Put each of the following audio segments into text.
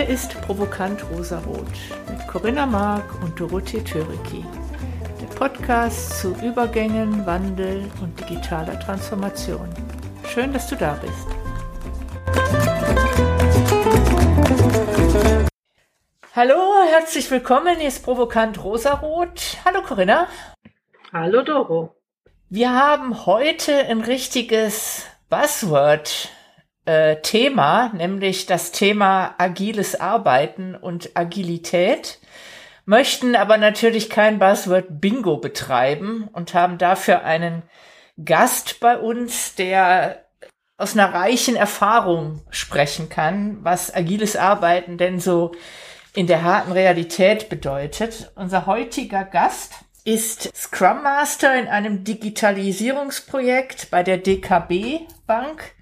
Hier ist Provokant Rosarot mit Corinna Mark und Dorothee Töriki. Der Podcast zu Übergängen, Wandel und digitaler Transformation. Schön, dass du da bist. Hallo, herzlich willkommen. Hier ist Provokant Rosarot. Hallo Corinna. Hallo Doro. Wir haben heute ein richtiges Buzzword äh, Thema, nämlich das Thema agiles Arbeiten und Agilität, möchten aber natürlich kein Buzzword Bingo betreiben und haben dafür einen Gast bei uns, der aus einer reichen Erfahrung sprechen kann, was agiles Arbeiten denn so in der harten Realität bedeutet. Unser heutiger Gast ist Scrum Master in einem Digitalisierungsprojekt bei der DKB Bank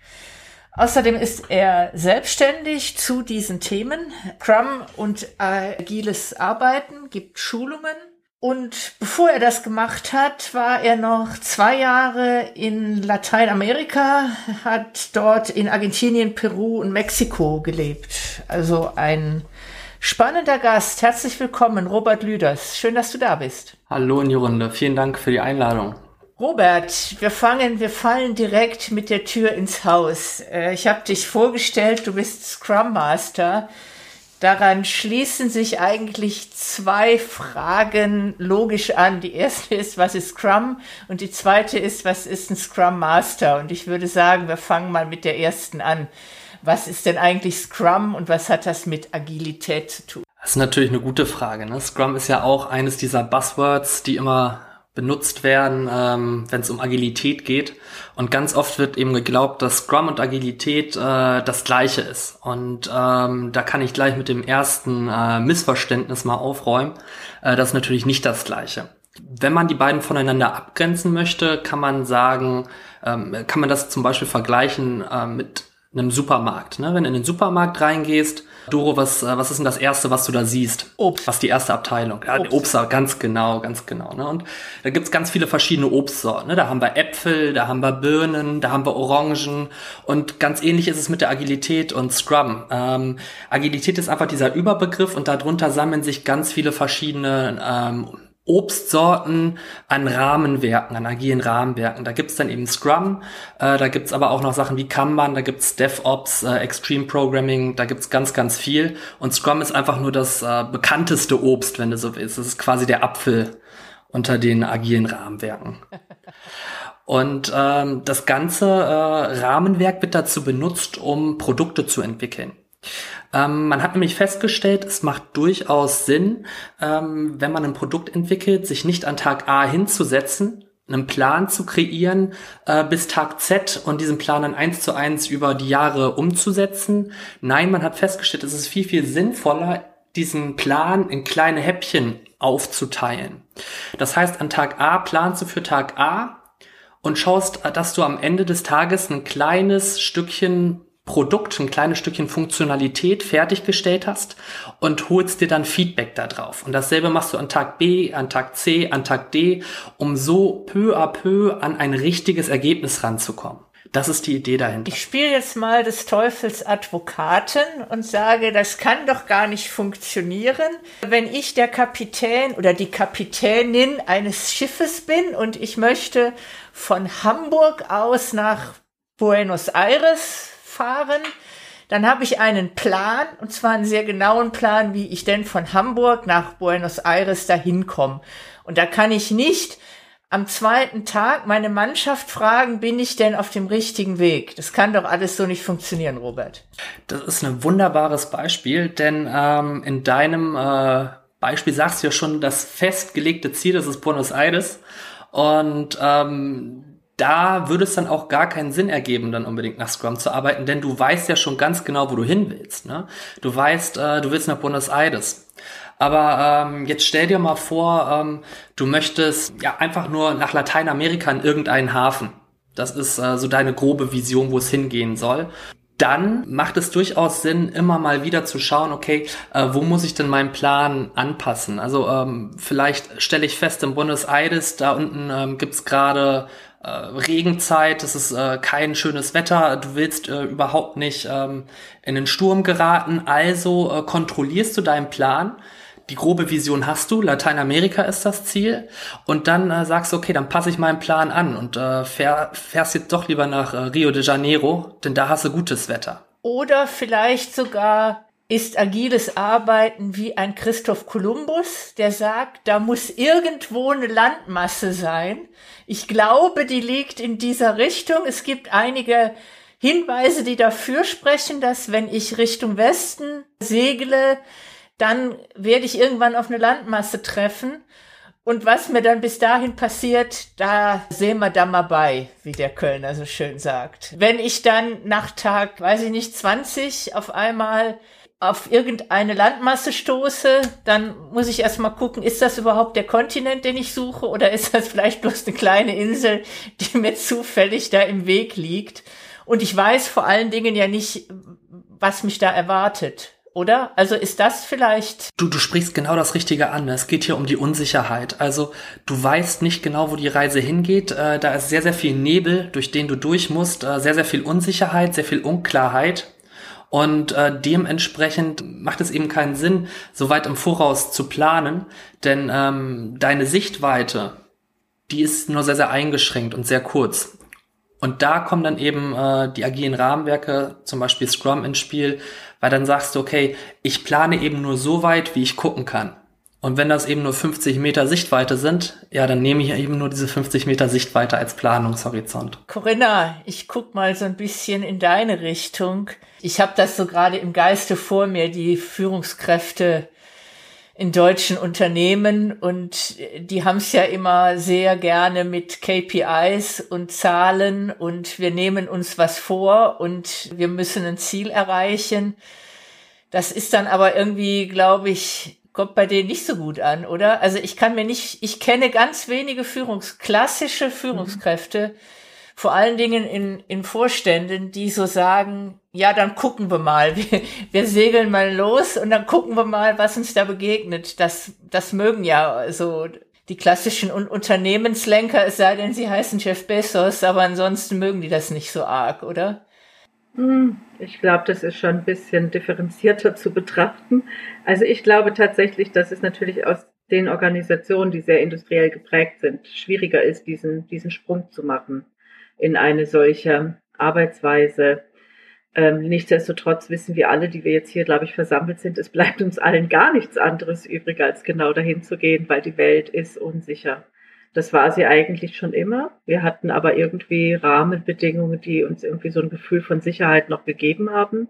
Außerdem ist er selbstständig zu diesen Themen. Scrum und agiles Arbeiten, gibt Schulungen. Und bevor er das gemacht hat, war er noch zwei Jahre in Lateinamerika, hat dort in Argentinien, Peru und Mexiko gelebt. Also ein spannender Gast. Herzlich willkommen, Robert Lüders. Schön, dass du da bist. Hallo in die Runde. Vielen Dank für die Einladung. Robert, wir fangen, wir fallen direkt mit der Tür ins Haus. Äh, ich habe dich vorgestellt, du bist Scrum Master. Daran schließen sich eigentlich zwei Fragen logisch an. Die erste ist, was ist Scrum? Und die zweite ist, was ist ein Scrum Master? Und ich würde sagen, wir fangen mal mit der ersten an. Was ist denn eigentlich Scrum und was hat das mit Agilität zu tun? Das ist natürlich eine gute Frage. Ne? Scrum ist ja auch eines dieser Buzzwords, die immer benutzt werden, ähm, wenn es um Agilität geht. Und ganz oft wird eben geglaubt, dass Scrum und Agilität äh, das gleiche ist. Und ähm, da kann ich gleich mit dem ersten äh, Missverständnis mal aufräumen. Äh, das ist natürlich nicht das gleiche. Wenn man die beiden voneinander abgrenzen möchte, kann man sagen, ähm, kann man das zum Beispiel vergleichen äh, mit einem Supermarkt. Ne? Wenn du in den Supermarkt reingehst, Doro, was, äh, was ist denn das Erste, was du da siehst? Obst. Was die erste Abteilung? Ja, Obst. Obst, ganz genau, ganz genau. Ne? Und da gibt's ganz viele verschiedene Obstsorten. Ne? Da haben wir Äpfel, da haben wir Birnen, da haben wir Orangen. Und ganz ähnlich ist es mit der Agilität und Scrum. Ähm, Agilität ist einfach dieser Überbegriff und darunter sammeln sich ganz viele verschiedene ähm, Obstsorten an Rahmenwerken, an agilen Rahmenwerken. Da gibt's dann eben Scrum, äh, da gibt's aber auch noch Sachen wie Kanban, da gibt's DevOps, äh, Extreme Programming, da gibt's ganz, ganz viel. Und Scrum ist einfach nur das äh, bekannteste Obst, wenn du so willst. Das ist quasi der Apfel unter den agilen Rahmenwerken. Und ähm, das ganze äh, Rahmenwerk wird dazu benutzt, um Produkte zu entwickeln. Ähm, man hat nämlich festgestellt, es macht durchaus Sinn, ähm, wenn man ein Produkt entwickelt, sich nicht an Tag A hinzusetzen, einen Plan zu kreieren äh, bis Tag Z und diesen Plan dann eins zu eins über die Jahre umzusetzen. Nein, man hat festgestellt, es ist viel, viel sinnvoller, diesen Plan in kleine Häppchen aufzuteilen. Das heißt, an Tag A planst du für Tag A und schaust, dass du am Ende des Tages ein kleines Stückchen Produkt, ein kleines Stückchen Funktionalität fertiggestellt hast und holst dir dann Feedback da drauf. Und dasselbe machst du an Tag B, an Tag C, an Tag D, um so peu à peu an ein richtiges Ergebnis ranzukommen. Das ist die Idee dahinter. Ich spiele jetzt mal des Teufels Advokaten und sage, das kann doch gar nicht funktionieren, wenn ich der Kapitän oder die Kapitänin eines Schiffes bin und ich möchte von Hamburg aus nach Buenos Aires fahren. Dann habe ich einen Plan, und zwar einen sehr genauen Plan, wie ich denn von Hamburg nach Buenos Aires dahin komme. Und da kann ich nicht am zweiten Tag meine Mannschaft fragen, bin ich denn auf dem richtigen Weg? Das kann doch alles so nicht funktionieren, Robert. Das ist ein wunderbares Beispiel, denn ähm, in deinem äh, Beispiel sagst du ja schon, das festgelegte Ziel, das ist Buenos Aires. Und ähm, da würde es dann auch gar keinen Sinn ergeben, dann unbedingt nach Scrum zu arbeiten, denn du weißt ja schon ganz genau, wo du hin willst. Ne? Du weißt, äh, du willst nach Buenos Aires. Aber ähm, jetzt stell dir mal vor, ähm, du möchtest ja einfach nur nach Lateinamerika in irgendeinen Hafen. Das ist äh, so deine grobe Vision, wo es hingehen soll. dann macht es durchaus Sinn, immer mal wieder zu schauen, okay, äh, wo muss ich denn meinen Plan anpassen? Also ähm, vielleicht stelle ich fest, in Buenos Aires, da unten ähm, gibt's gerade äh, Regenzeit, es ist äh, kein schönes Wetter, du willst äh, überhaupt nicht ähm, in den Sturm geraten, also äh, kontrollierst du deinen Plan. Die grobe Vision hast du, Lateinamerika ist das Ziel, und dann äh, sagst du, okay, dann passe ich meinen Plan an und äh, fähr, fährst jetzt doch lieber nach äh, Rio de Janeiro, denn da hast du gutes Wetter. Oder vielleicht sogar ist agiles Arbeiten wie ein Christoph Kolumbus, der sagt, da muss irgendwo eine Landmasse sein. Ich glaube, die liegt in dieser Richtung. Es gibt einige Hinweise, die dafür sprechen, dass wenn ich Richtung Westen segle, dann werde ich irgendwann auf eine Landmasse treffen. Und was mir dann bis dahin passiert, da sehen wir dann mal bei, wie der Kölner so schön sagt. Wenn ich dann nach Tag, weiß ich nicht, 20 auf einmal auf irgendeine Landmasse stoße, dann muss ich erstmal gucken, ist das überhaupt der Kontinent, den ich suche, oder ist das vielleicht bloß eine kleine Insel, die mir zufällig da im Weg liegt? Und ich weiß vor allen Dingen ja nicht, was mich da erwartet oder? Also ist das vielleicht. Du, du sprichst genau das Richtige an. Es geht hier um die Unsicherheit. Also du weißt nicht genau, wo die Reise hingeht. Äh, da ist sehr, sehr viel Nebel, durch den du durch musst, äh, sehr, sehr viel Unsicherheit, sehr viel Unklarheit. Und äh, dementsprechend macht es eben keinen Sinn, so weit im Voraus zu planen, denn ähm, deine Sichtweite, die ist nur sehr, sehr eingeschränkt und sehr kurz. Und da kommen dann eben äh, die agilen Rahmenwerke, zum Beispiel Scrum ins Spiel, weil dann sagst du, okay, ich plane eben nur so weit, wie ich gucken kann. Und wenn das eben nur 50 Meter Sichtweite sind, ja, dann nehme ich eben nur diese 50 Meter Sichtweite als Planungshorizont. Corinna, ich guck mal so ein bisschen in deine Richtung. Ich habe das so gerade im Geiste vor mir, die Führungskräfte in deutschen Unternehmen und die haben es ja immer sehr gerne mit KPIs und Zahlen und wir nehmen uns was vor und wir müssen ein Ziel erreichen. Das ist dann aber irgendwie, glaube ich, kommt bei denen nicht so gut an, oder? Also ich kann mir nicht, ich kenne ganz wenige Führungs, klassische Führungskräfte, mhm vor allen Dingen in, in Vorständen, die so sagen, ja, dann gucken wir mal, wir, wir segeln mal los und dann gucken wir mal, was uns da begegnet. Das, das mögen ja so die klassischen Unternehmenslenker, es sei denn, sie heißen Jeff Bezos, aber ansonsten mögen die das nicht so arg, oder? Hm, ich glaube, das ist schon ein bisschen differenzierter zu betrachten. Also ich glaube tatsächlich, dass es natürlich aus den Organisationen, die sehr industriell geprägt sind, schwieriger ist, diesen, diesen Sprung zu machen in eine solche Arbeitsweise. Ähm, nichtsdestotrotz wissen wir alle, die wir jetzt hier, glaube ich, versammelt sind, es bleibt uns allen gar nichts anderes übrig, als genau dahin zu gehen, weil die Welt ist unsicher. Das war sie eigentlich schon immer. Wir hatten aber irgendwie Rahmenbedingungen, die uns irgendwie so ein Gefühl von Sicherheit noch gegeben haben.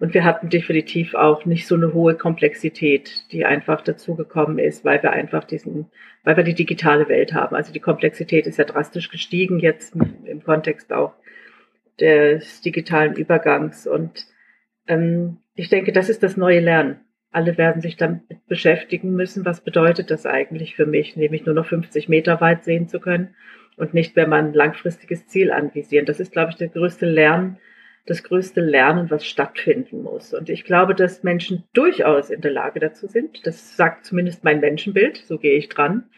Und wir hatten definitiv auch nicht so eine hohe Komplexität, die einfach dazugekommen ist, weil wir einfach diesen, weil wir die digitale Welt haben. Also die Komplexität ist ja drastisch gestiegen jetzt im Kontext auch des digitalen Übergangs. Und ähm, ich denke, das ist das neue Lernen. Alle werden sich damit beschäftigen müssen, was bedeutet das eigentlich für mich, nämlich nur noch 50 Meter weit sehen zu können und nicht mehr ein langfristiges Ziel anvisieren. Das ist, glaube ich, der größte Lern, das größte Lernen, was stattfinden muss. Und ich glaube, dass Menschen durchaus in der Lage dazu sind. Das sagt zumindest mein Menschenbild, so gehe ich dran,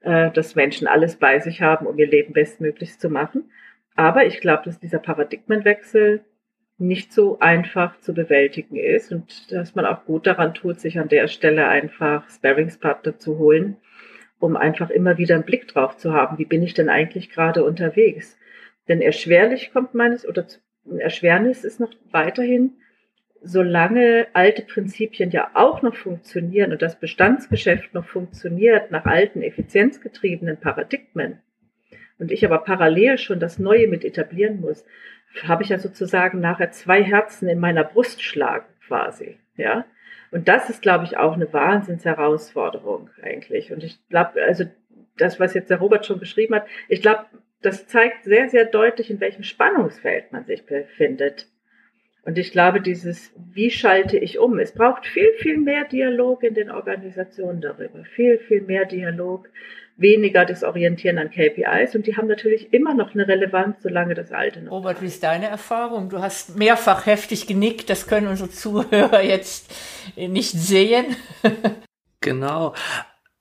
äh, dass Menschen alles bei sich haben, um ihr Leben bestmöglichst zu machen. Aber ich glaube, dass dieser Paradigmenwechsel nicht so einfach zu bewältigen ist und dass man auch gut daran tut, sich an der Stelle einfach Sparringspartner zu holen, um einfach immer wieder einen Blick drauf zu haben, wie bin ich denn eigentlich gerade unterwegs? Denn erschwerlich kommt meines oder Erschwernis ist noch weiterhin, solange alte Prinzipien ja auch noch funktionieren und das Bestandsgeschäft noch funktioniert nach alten effizienzgetriebenen Paradigmen und ich aber parallel schon das Neue mit etablieren muss, habe ich ja sozusagen nachher zwei Herzen in meiner Brust schlagen quasi, ja. Und das ist, glaube ich, auch eine Wahnsinnsherausforderung eigentlich. Und ich glaube, also das, was jetzt der Robert schon beschrieben hat, ich glaube, das zeigt sehr, sehr deutlich, in welchem Spannungsfeld man sich befindet. Und ich glaube, dieses, wie schalte ich um? Es braucht viel, viel mehr Dialog in den Organisationen darüber. Viel, viel mehr Dialog. Weniger das Orientieren an KPIs und die haben natürlich immer noch eine Relevanz, solange das alte noch. Robert, wie ist deine Erfahrung? Du hast mehrfach heftig genickt, das können unsere Zuhörer jetzt nicht sehen. genau.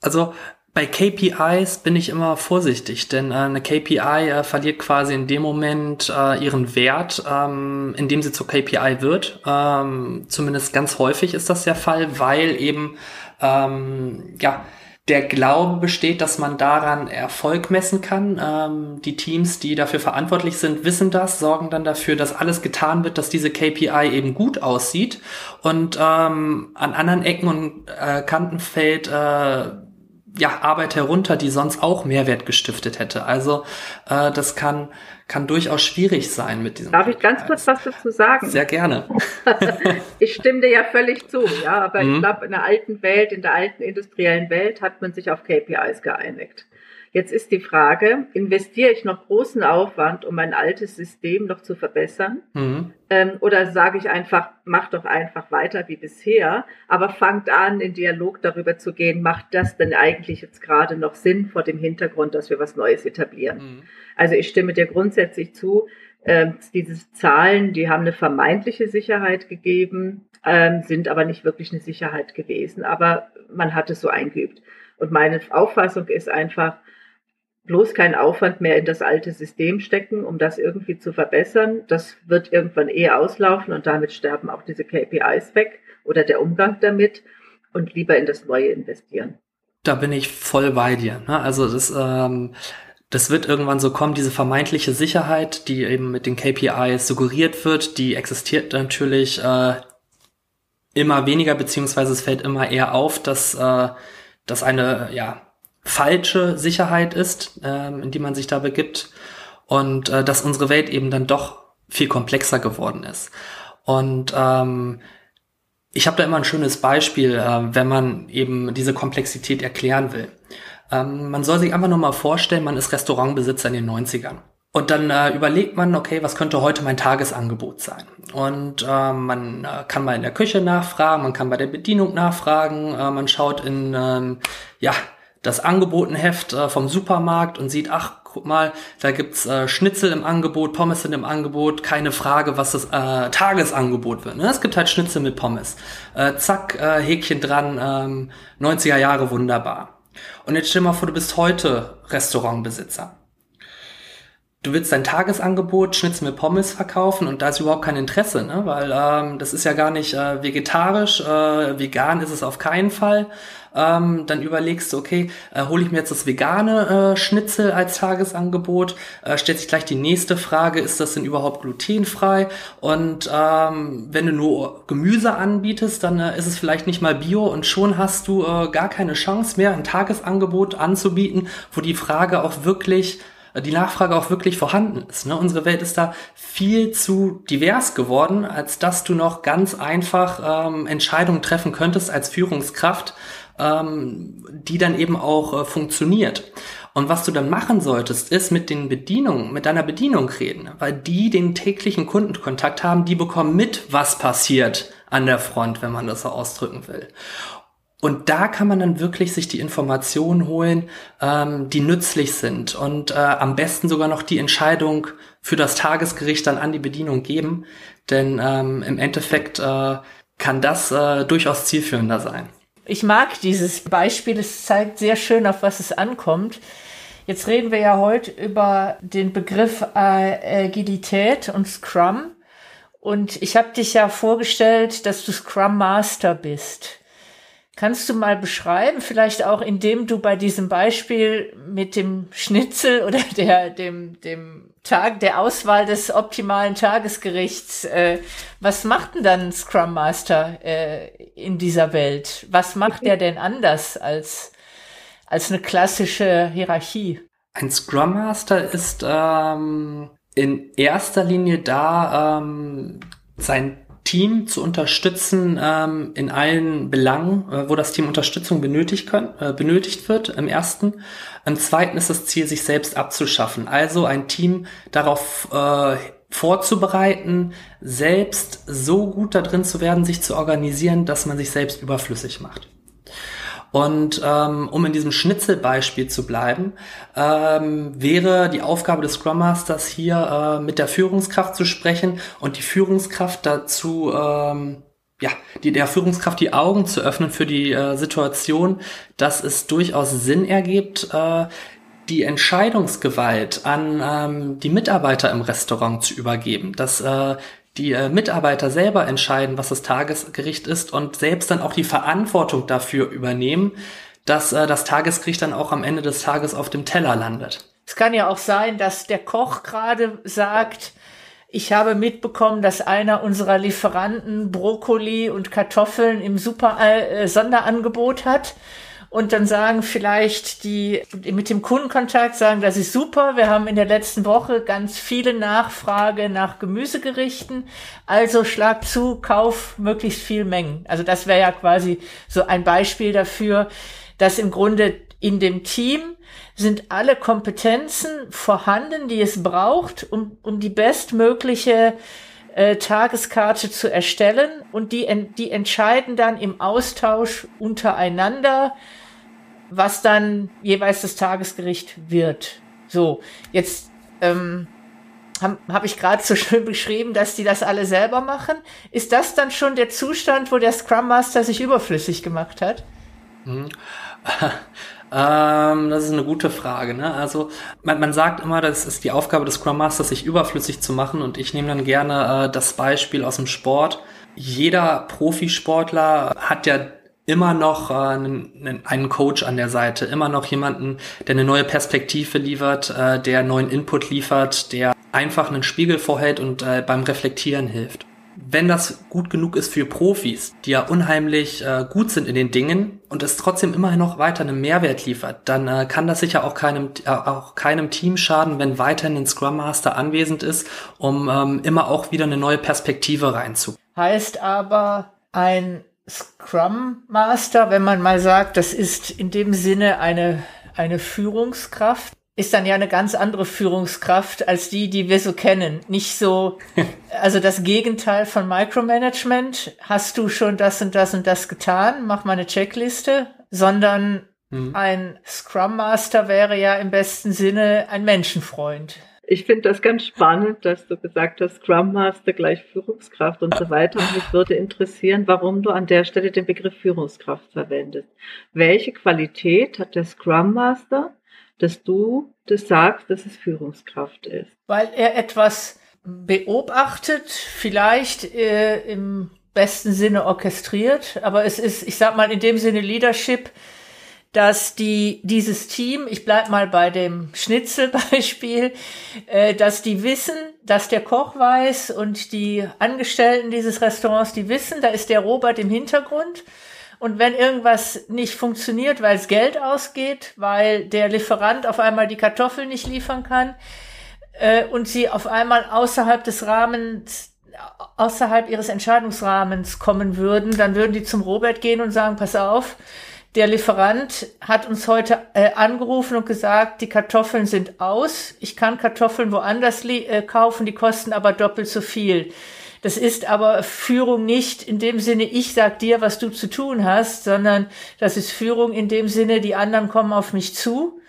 Also bei KPIs bin ich immer vorsichtig, denn äh, eine KPI äh, verliert quasi in dem Moment äh, ihren Wert, ähm, in dem sie zur KPI wird. Ähm, zumindest ganz häufig ist das der Fall, weil eben ähm, ja der Glaube besteht, dass man daran Erfolg messen kann. Ähm, die Teams, die dafür verantwortlich sind, wissen das, sorgen dann dafür, dass alles getan wird, dass diese KPI eben gut aussieht. Und ähm, an anderen Ecken und äh, Kanten fällt äh, ja, Arbeit herunter, die sonst auch Mehrwert gestiftet hätte. Also äh, das kann, kann durchaus schwierig sein mit diesem. Darf ich ganz kurz was dazu sagen? Sehr gerne. ich stimme dir ja völlig zu, ja, aber mhm. ich glaube, in der alten Welt, in der alten industriellen Welt hat man sich auf KPIs geeinigt. Jetzt ist die Frage, investiere ich noch großen Aufwand, um mein altes System noch zu verbessern? Mhm. Ähm, oder sage ich einfach, mach doch einfach weiter wie bisher, aber fangt an, in Dialog darüber zu gehen, macht das denn eigentlich jetzt gerade noch Sinn vor dem Hintergrund, dass wir was Neues etablieren? Mhm. Also ich stimme dir grundsätzlich zu, äh, diese Zahlen, die haben eine vermeintliche Sicherheit gegeben, ähm, sind aber nicht wirklich eine Sicherheit gewesen, aber man hat es so eingeübt. Und meine Auffassung ist einfach, bloß keinen Aufwand mehr in das alte System stecken, um das irgendwie zu verbessern. Das wird irgendwann eh auslaufen und damit sterben auch diese KPIs weg oder der Umgang damit und lieber in das Neue investieren. Da bin ich voll bei dir. Ne? Also das, ähm, das wird irgendwann so kommen, diese vermeintliche Sicherheit, die eben mit den KPIs suggeriert wird, die existiert natürlich äh, immer weniger, beziehungsweise es fällt immer eher auf, dass, äh, dass eine, ja, falsche Sicherheit ist, ähm, in die man sich da begibt und äh, dass unsere Welt eben dann doch viel komplexer geworden ist. Und ähm, ich habe da immer ein schönes Beispiel, äh, wenn man eben diese Komplexität erklären will. Ähm, man soll sich einfach nur mal vorstellen, man ist Restaurantbesitzer in den 90ern. Und dann äh, überlegt man, okay, was könnte heute mein Tagesangebot sein? Und äh, man äh, kann mal in der Küche nachfragen, man kann bei der Bedienung nachfragen, äh, man schaut in ähm, ja das Angebotenheft äh, vom Supermarkt und sieht, ach, guck mal, da gibt's äh, Schnitzel im Angebot, Pommes sind im Angebot, keine Frage, was das äh, Tagesangebot wird. Ne? Es gibt halt Schnitzel mit Pommes. Äh, zack, äh, Häkchen dran, ähm, 90er Jahre wunderbar. Und jetzt stell mal vor, du bist heute Restaurantbesitzer du willst dein Tagesangebot Schnitzel mit Pommes verkaufen und da ist überhaupt kein Interesse, ne? weil ähm, das ist ja gar nicht äh, vegetarisch, äh, vegan ist es auf keinen Fall. Ähm, dann überlegst du, okay, äh, hole ich mir jetzt das vegane äh, Schnitzel als Tagesangebot? Äh, stellt sich gleich die nächste Frage, ist das denn überhaupt glutenfrei? Und ähm, wenn du nur Gemüse anbietest, dann äh, ist es vielleicht nicht mal Bio und schon hast du äh, gar keine Chance mehr, ein Tagesangebot anzubieten, wo die Frage auch wirklich die Nachfrage auch wirklich vorhanden ist. Ne? Unsere Welt ist da viel zu divers geworden, als dass du noch ganz einfach ähm, Entscheidungen treffen könntest als Führungskraft, ähm, die dann eben auch äh, funktioniert. Und was du dann machen solltest, ist mit den Bedienungen, mit deiner Bedienung reden, weil die den täglichen Kundenkontakt haben, die bekommen mit, was passiert an der Front, wenn man das so ausdrücken will. Und da kann man dann wirklich sich die Informationen holen, ähm, die nützlich sind und äh, am besten sogar noch die Entscheidung für das Tagesgericht dann an die Bedienung geben, denn ähm, im Endeffekt äh, kann das äh, durchaus zielführender sein. Ich mag dieses Beispiel, es zeigt sehr schön, auf was es ankommt. Jetzt reden wir ja heute über den Begriff äh, Agilität und Scrum. Und ich habe dich ja vorgestellt, dass du Scrum Master bist. Kannst du mal beschreiben, vielleicht auch indem du bei diesem Beispiel mit dem Schnitzel oder der, dem, dem Tag, der Auswahl des optimalen Tagesgerichts, äh, was macht denn dann Scrum Master äh, in dieser Welt? Was macht der denn anders als, als eine klassische Hierarchie? Ein Scrum Master ist ähm, in erster Linie da, ähm, sein Team zu unterstützen ähm, in allen Belangen, äh, wo das Team Unterstützung benötigt, können, äh, benötigt wird, im ersten. Im zweiten ist das Ziel, sich selbst abzuschaffen. Also ein Team darauf äh, vorzubereiten, selbst so gut da drin zu werden, sich zu organisieren, dass man sich selbst überflüssig macht. Und ähm, um in diesem Schnitzelbeispiel zu bleiben, ähm, wäre die Aufgabe des Scrum Masters hier äh, mit der Führungskraft zu sprechen und die Führungskraft dazu ähm, ja, die, der Führungskraft die Augen zu öffnen für die äh, Situation, dass es durchaus Sinn ergibt, äh, die Entscheidungsgewalt an ähm, die Mitarbeiter im Restaurant zu übergeben, dass äh, die äh, Mitarbeiter selber entscheiden, was das Tagesgericht ist und selbst dann auch die Verantwortung dafür übernehmen, dass äh, das Tagesgericht dann auch am Ende des Tages auf dem Teller landet. Es kann ja auch sein, dass der Koch gerade sagt, ich habe mitbekommen, dass einer unserer Lieferanten Brokkoli und Kartoffeln im super äh, Sonderangebot hat. Und dann sagen vielleicht die mit dem Kundenkontakt sagen, das ist super. Wir haben in der letzten Woche ganz viele Nachfrage nach Gemüsegerichten. Also schlag zu, kauf möglichst viel Mengen. Also das wäre ja quasi so ein Beispiel dafür, dass im Grunde in dem Team sind alle Kompetenzen vorhanden, die es braucht, um, um die bestmögliche äh, Tageskarte zu erstellen und die, die entscheiden dann im Austausch untereinander, was dann jeweils das Tagesgericht wird. So, jetzt ähm, habe hab ich gerade so schön beschrieben, dass die das alle selber machen. Ist das dann schon der Zustand, wo der Scrum Master sich überflüssig gemacht hat? Mhm. Ähm, das ist eine gute Frage. Ne? Also man, man sagt immer, das ist die Aufgabe des Scrum Masters, sich überflüssig zu machen. Und ich nehme dann gerne äh, das Beispiel aus dem Sport. Jeder Profisportler hat ja immer noch äh, einen, Coach an der Seite, immer noch jemanden, der eine neue Perspektive liefert, äh, der neuen Input liefert, der einfach einen Spiegel vorhält und äh, beim Reflektieren hilft wenn das gut genug ist für Profis, die ja unheimlich äh, gut sind in den Dingen und es trotzdem immerhin noch weiter einen Mehrwert liefert, dann äh, kann das sicher auch keinem, äh, auch keinem Team schaden, wenn weiterhin ein Scrum Master anwesend ist, um ähm, immer auch wieder eine neue Perspektive reinzubringen. Heißt aber, ein Scrum Master, wenn man mal sagt, das ist in dem Sinne eine, eine Führungskraft, ist dann ja eine ganz andere Führungskraft als die, die wir so kennen. Nicht so, also das Gegenteil von Micromanagement. Hast du schon das und das und das getan? Mach mal eine Checkliste. Sondern mhm. ein Scrum Master wäre ja im besten Sinne ein Menschenfreund. Ich finde das ganz spannend, dass du gesagt hast, Scrum Master gleich Führungskraft und so weiter. Und mich würde interessieren, warum du an der Stelle den Begriff Führungskraft verwendest. Welche Qualität hat der Scrum Master, dass du das sagst, dass es Führungskraft ist. Weil er etwas beobachtet, vielleicht äh, im besten Sinne orchestriert, aber es ist, ich sag mal, in dem Sinne Leadership, dass die, dieses Team, ich bleib mal bei dem Schnitzelbeispiel, äh, dass die wissen, dass der Koch weiß und die Angestellten dieses Restaurants, die wissen, da ist der Robert im Hintergrund. Und wenn irgendwas nicht funktioniert, weil es Geld ausgeht, weil der Lieferant auf einmal die Kartoffeln nicht liefern kann äh, und sie auf einmal außerhalb des Rahmens, außerhalb ihres Entscheidungsrahmens kommen würden, dann würden die zum Robert gehen und sagen, pass auf, der Lieferant hat uns heute äh, angerufen und gesagt, die Kartoffeln sind aus. Ich kann Kartoffeln woanders äh, kaufen, die kosten aber doppelt so viel. Das ist aber Führung nicht in dem Sinne, ich sag dir, was du zu tun hast, sondern das ist Führung in dem Sinne, die anderen kommen auf mich zu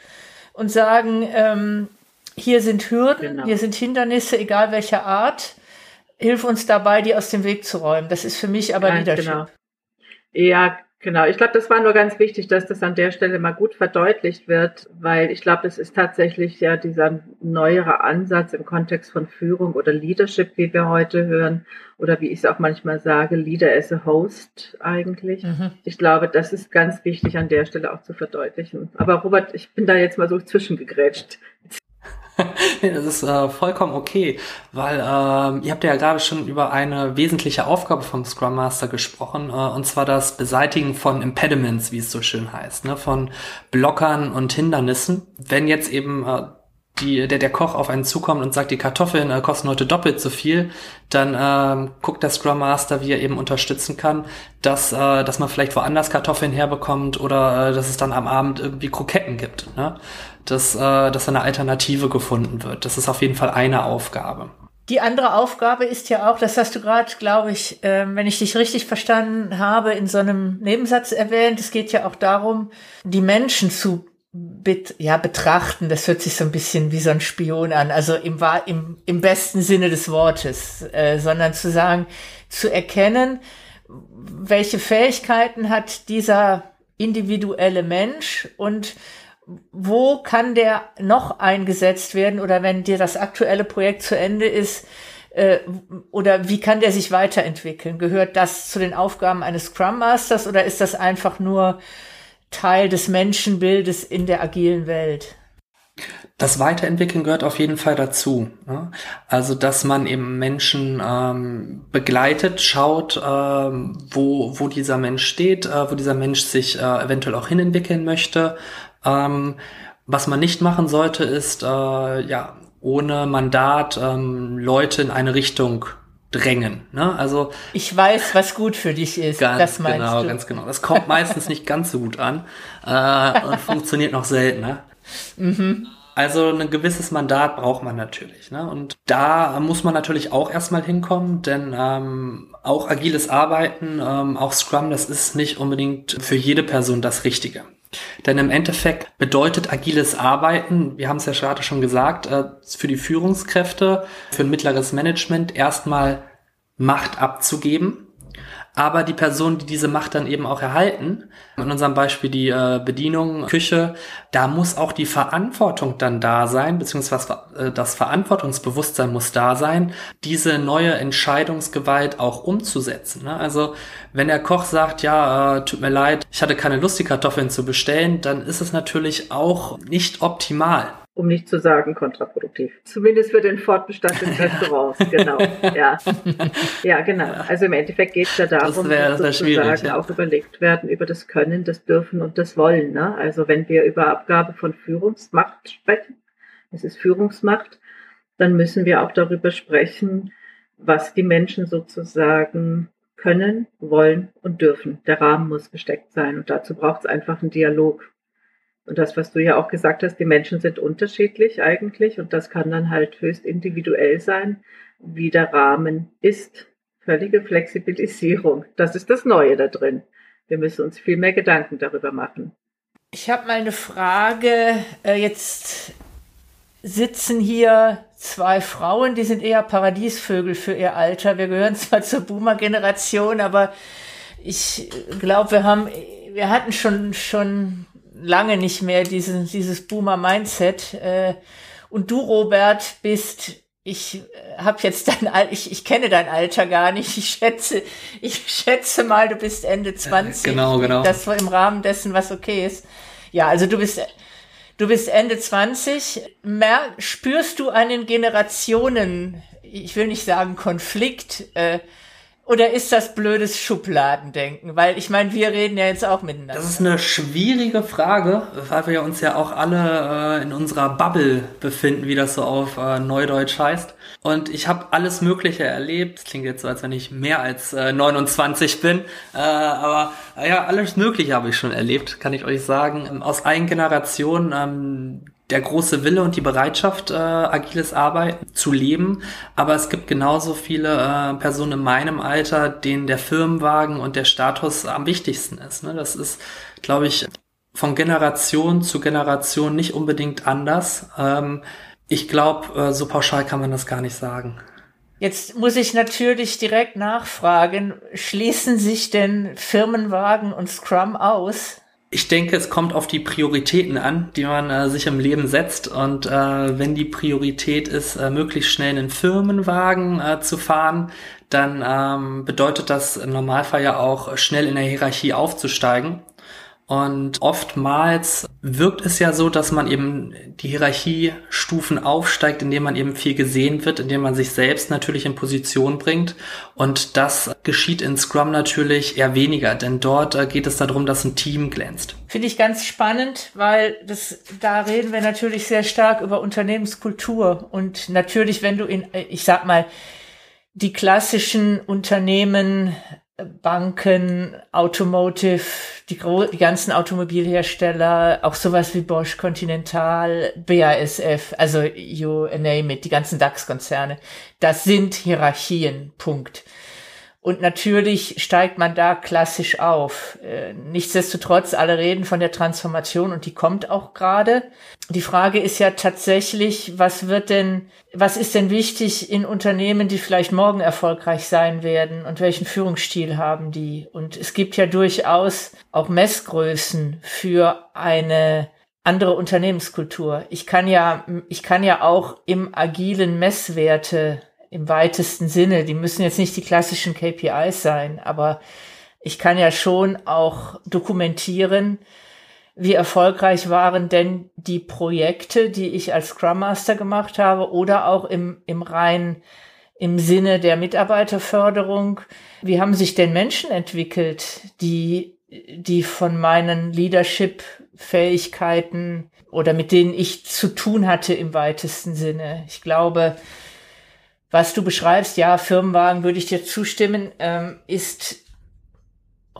und sagen, ähm, hier sind Hürden, genau. hier sind Hindernisse, egal welcher Art. Hilf uns dabei, die aus dem Weg zu räumen. Das ist für mich aber Leadership. Genau. Ja, Genau, ich glaube, das war nur ganz wichtig, dass das an der Stelle mal gut verdeutlicht wird, weil ich glaube, es ist tatsächlich ja dieser neuere Ansatz im Kontext von Führung oder Leadership, wie wir heute hören, oder wie ich es auch manchmal sage, Leader as a Host eigentlich. Mhm. Ich glaube, das ist ganz wichtig an der Stelle auch zu verdeutlichen. Aber Robert, ich bin da jetzt mal so zwischengegrätscht. das ist äh, vollkommen okay, weil ähm, ihr habt ja gerade schon über eine wesentliche Aufgabe vom Scrum Master gesprochen, äh, und zwar das Beseitigen von Impediments, wie es so schön heißt, ne, von Blockern und Hindernissen. Wenn jetzt eben äh, die, der, der Koch auf einen zukommt und sagt, die Kartoffeln äh, kosten heute doppelt so viel, dann ähm, guckt der Scrum Master, wie er eben unterstützen kann, dass, äh, dass man vielleicht woanders Kartoffeln herbekommt oder äh, dass es dann am Abend irgendwie Kroketten gibt. Ne? Dass, äh, dass eine Alternative gefunden wird. Das ist auf jeden Fall eine Aufgabe. Die andere Aufgabe ist ja auch, das hast du gerade, glaube ich, äh, wenn ich dich richtig verstanden habe, in so einem Nebensatz erwähnt, es geht ja auch darum, die Menschen zu bet ja, betrachten. Das hört sich so ein bisschen wie so ein Spion an, also im, im, im besten Sinne des Wortes, äh, sondern zu sagen, zu erkennen, welche Fähigkeiten hat dieser individuelle Mensch und wo kann der noch eingesetzt werden oder wenn dir das aktuelle Projekt zu Ende ist, äh, oder wie kann der sich weiterentwickeln? Gehört das zu den Aufgaben eines Scrum Masters oder ist das einfach nur Teil des Menschenbildes in der agilen Welt? Das Weiterentwickeln gehört auf jeden Fall dazu. Ne? Also, dass man eben Menschen ähm, begleitet, schaut, ähm, wo, wo dieser Mensch steht, äh, wo dieser Mensch sich äh, eventuell auch hinentwickeln möchte. Ähm, was man nicht machen sollte, ist äh, ja ohne Mandat ähm, Leute in eine Richtung drängen. Ne? Also ich weiß, was gut für dich ist. Ganz das meinst genau, du. ganz genau. Das kommt meistens nicht ganz so gut an äh, und funktioniert noch seltener. Mhm. Also ein gewisses Mandat braucht man natürlich. Ne? Und da muss man natürlich auch erstmal hinkommen, denn ähm, auch agiles Arbeiten, ähm, auch Scrum, das ist nicht unbedingt für jede Person das Richtige. Denn im Endeffekt bedeutet agiles Arbeiten, wir haben es ja gerade schon gesagt, äh, für die Führungskräfte, für ein mittleres Management erstmal Macht abzugeben aber die Personen, die diese Macht dann eben auch erhalten, in unserem Beispiel die äh, Bedienung, Küche, da muss auch die Verantwortung dann da sein, beziehungsweise äh, das Verantwortungsbewusstsein muss da sein, diese neue Entscheidungsgewalt auch umzusetzen. Ne? Also wenn der Koch sagt, ja, äh, tut mir leid, ich hatte keine Lust, die Kartoffeln zu bestellen, dann ist es natürlich auch nicht optimal um nicht zu sagen kontraproduktiv. Zumindest für den Fortbestand des Restaurants, genau. Ja. ja, genau. Also im Endeffekt geht es ja darum, das dass sozusagen ja. auch überlegt werden über das Können, das Dürfen und das Wollen. Ne? Also wenn wir über Abgabe von Führungsmacht sprechen, es ist Führungsmacht, dann müssen wir auch darüber sprechen, was die Menschen sozusagen können, wollen und dürfen. Der Rahmen muss gesteckt sein und dazu braucht es einfach einen Dialog. Und das, was du ja auch gesagt hast, die Menschen sind unterschiedlich eigentlich und das kann dann halt höchst individuell sein, wie der Rahmen ist. Völlige Flexibilisierung. Das ist das Neue da drin. Wir müssen uns viel mehr Gedanken darüber machen. Ich habe mal eine Frage. Äh, jetzt sitzen hier zwei Frauen, die sind eher Paradiesvögel für ihr Alter. Wir gehören zwar zur Boomer-Generation, aber ich glaube, wir haben, wir hatten schon, schon lange nicht mehr dieses, dieses Boomer-Mindset. Äh, und du, Robert, bist, ich äh, habe jetzt dein Alter, ich, ich kenne dein Alter gar nicht. Ich schätze, ich schätze mal, du bist Ende 20. Genau, genau. Das war im Rahmen dessen, was okay ist. Ja, also du bist, du bist Ende 20. Mer spürst du einen Generationen, ich will nicht sagen Konflikt, äh, oder ist das blödes Schubladendenken? Weil ich meine, wir reden ja jetzt auch miteinander. Das ist eine schwierige Frage, weil wir uns ja auch alle äh, in unserer Bubble befinden, wie das so auf äh, Neudeutsch heißt. Und ich habe alles Mögliche erlebt. Klingt jetzt so, als wenn ich mehr als äh, 29 bin. Äh, aber ja, alles Mögliche habe ich schon erlebt, kann ich euch sagen. Aus allen Generationen. Ähm, der große Wille und die Bereitschaft, äh, agiles Arbeiten zu leben. Aber es gibt genauso viele äh, Personen in meinem Alter, denen der Firmenwagen und der Status am wichtigsten ist. Ne? Das ist, glaube ich, von Generation zu Generation nicht unbedingt anders. Ähm, ich glaube, äh, so pauschal kann man das gar nicht sagen. Jetzt muss ich natürlich direkt nachfragen, schließen sich denn Firmenwagen und Scrum aus? Ich denke, es kommt auf die Prioritäten an, die man äh, sich im Leben setzt. Und äh, wenn die Priorität ist, äh, möglichst schnell einen Firmenwagen äh, zu fahren, dann ähm, bedeutet das im Normalfall ja auch schnell in der Hierarchie aufzusteigen. Und oftmals wirkt es ja so, dass man eben die Hierarchiestufen aufsteigt, indem man eben viel gesehen wird, indem man sich selbst natürlich in Position bringt. Und das geschieht in Scrum natürlich eher weniger, denn dort äh, geht es darum, dass ein Team glänzt. Finde ich ganz spannend, weil das, da reden wir natürlich sehr stark über Unternehmenskultur. Und natürlich, wenn du in, äh, ich sag mal, die klassischen Unternehmen Banken, Automotive, die, die ganzen Automobilhersteller, auch sowas wie Bosch, Continental, BASF, also you name it, die ganzen DAX-Konzerne. Das sind Hierarchien, Punkt. Und natürlich steigt man da klassisch auf. Äh, nichtsdestotrotz, alle reden von der Transformation und die kommt auch gerade. Die Frage ist ja tatsächlich, was wird denn, was ist denn wichtig in Unternehmen, die vielleicht morgen erfolgreich sein werden und welchen Führungsstil haben die? Und es gibt ja durchaus auch Messgrößen für eine andere Unternehmenskultur. Ich kann ja, ich kann ja auch im agilen Messwerte im weitesten Sinne. Die müssen jetzt nicht die klassischen KPIs sein, aber ich kann ja schon auch dokumentieren, wie erfolgreich waren denn die Projekte, die ich als Scrum Master gemacht habe oder auch im, im rein im Sinne der Mitarbeiterförderung. Wie haben sich denn Menschen entwickelt, die, die von meinen Leadership-Fähigkeiten oder mit denen ich zu tun hatte im weitesten Sinne? Ich glaube, was du beschreibst, ja, Firmenwagen würde ich dir zustimmen, ähm, ist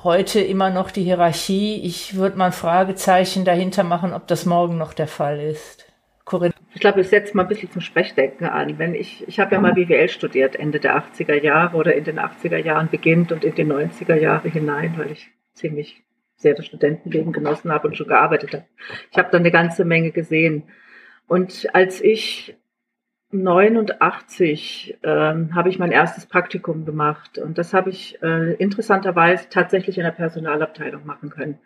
heute immer noch die Hierarchie. Ich würde mal ein Fragezeichen dahinter machen, ob das morgen noch der Fall ist. Corinne. Ich glaube, ich setze mal ein bisschen zum Sprechdenken an. Wenn ich, ich habe ja mal BWL studiert, Ende der 80er Jahre oder in den 80er Jahren beginnt und in die 90er Jahre hinein, weil ich ziemlich sehr das Studentenleben genossen habe und schon gearbeitet habe. Ich habe da eine ganze Menge gesehen. Und als ich 89 ähm, habe ich mein erstes Praktikum gemacht und das habe ich äh, interessanterweise tatsächlich in der Personalabteilung machen können.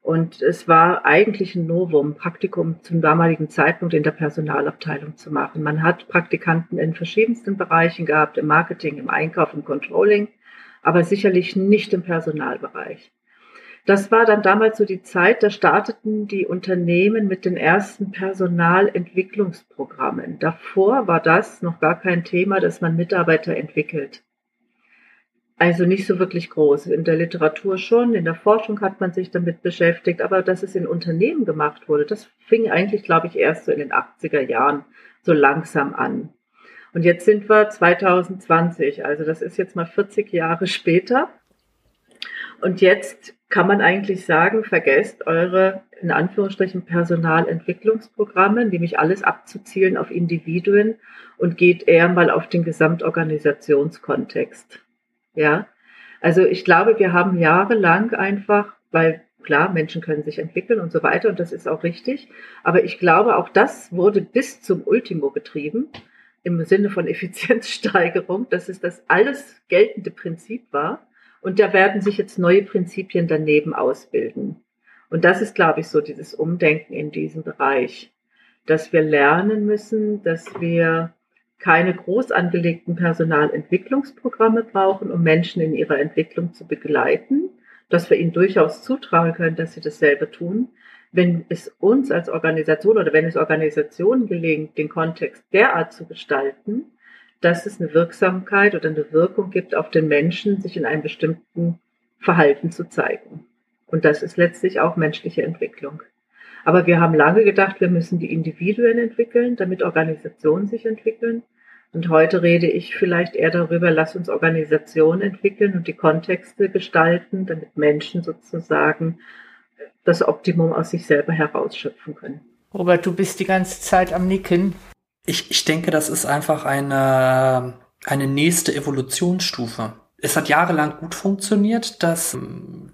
Und es war eigentlich ein Novum, Praktikum zum damaligen Zeitpunkt in der Personalabteilung zu machen. Man hat Praktikanten in verschiedensten Bereichen gehabt, im Marketing, im Einkauf, im Controlling, aber sicherlich nicht im Personalbereich. Das war dann damals so die Zeit, da starteten die Unternehmen mit den ersten Personalentwicklungsprogrammen. Davor war das noch gar kein Thema, dass man Mitarbeiter entwickelt. Also nicht so wirklich groß. In der Literatur schon, in der Forschung hat man sich damit beschäftigt, aber dass es in Unternehmen gemacht wurde, das fing eigentlich, glaube ich, erst so in den 80er Jahren so langsam an. Und jetzt sind wir 2020, also das ist jetzt mal 40 Jahre später. Und jetzt kann man eigentlich sagen, vergesst eure, in Anführungsstrichen, Personalentwicklungsprogramme, nämlich alles abzuzielen auf Individuen und geht eher mal auf den Gesamtorganisationskontext. Ja. Also ich glaube, wir haben jahrelang einfach, weil klar, Menschen können sich entwickeln und so weiter und das ist auch richtig. Aber ich glaube, auch das wurde bis zum Ultimo getrieben im Sinne von Effizienzsteigerung, dass es das alles geltende Prinzip war. Und da werden sich jetzt neue Prinzipien daneben ausbilden. Und das ist, glaube ich, so dieses Umdenken in diesem Bereich, dass wir lernen müssen, dass wir keine groß angelegten Personalentwicklungsprogramme brauchen, um Menschen in ihrer Entwicklung zu begleiten, dass wir ihnen durchaus zutrauen können, dass sie dasselbe tun. Wenn es uns als Organisation oder wenn es Organisationen gelingt, den Kontext derart zu gestalten, dass es eine Wirksamkeit oder eine Wirkung gibt auf den Menschen, sich in einem bestimmten Verhalten zu zeigen. Und das ist letztlich auch menschliche Entwicklung. Aber wir haben lange gedacht, wir müssen die Individuen entwickeln, damit Organisationen sich entwickeln. Und heute rede ich vielleicht eher darüber, lass uns Organisationen entwickeln und die Kontexte gestalten, damit Menschen sozusagen das Optimum aus sich selber herausschöpfen können. Robert, du bist die ganze Zeit am Nicken. Ich, ich denke, das ist einfach eine, eine nächste Evolutionsstufe. Es hat jahrelang gut funktioniert, dass,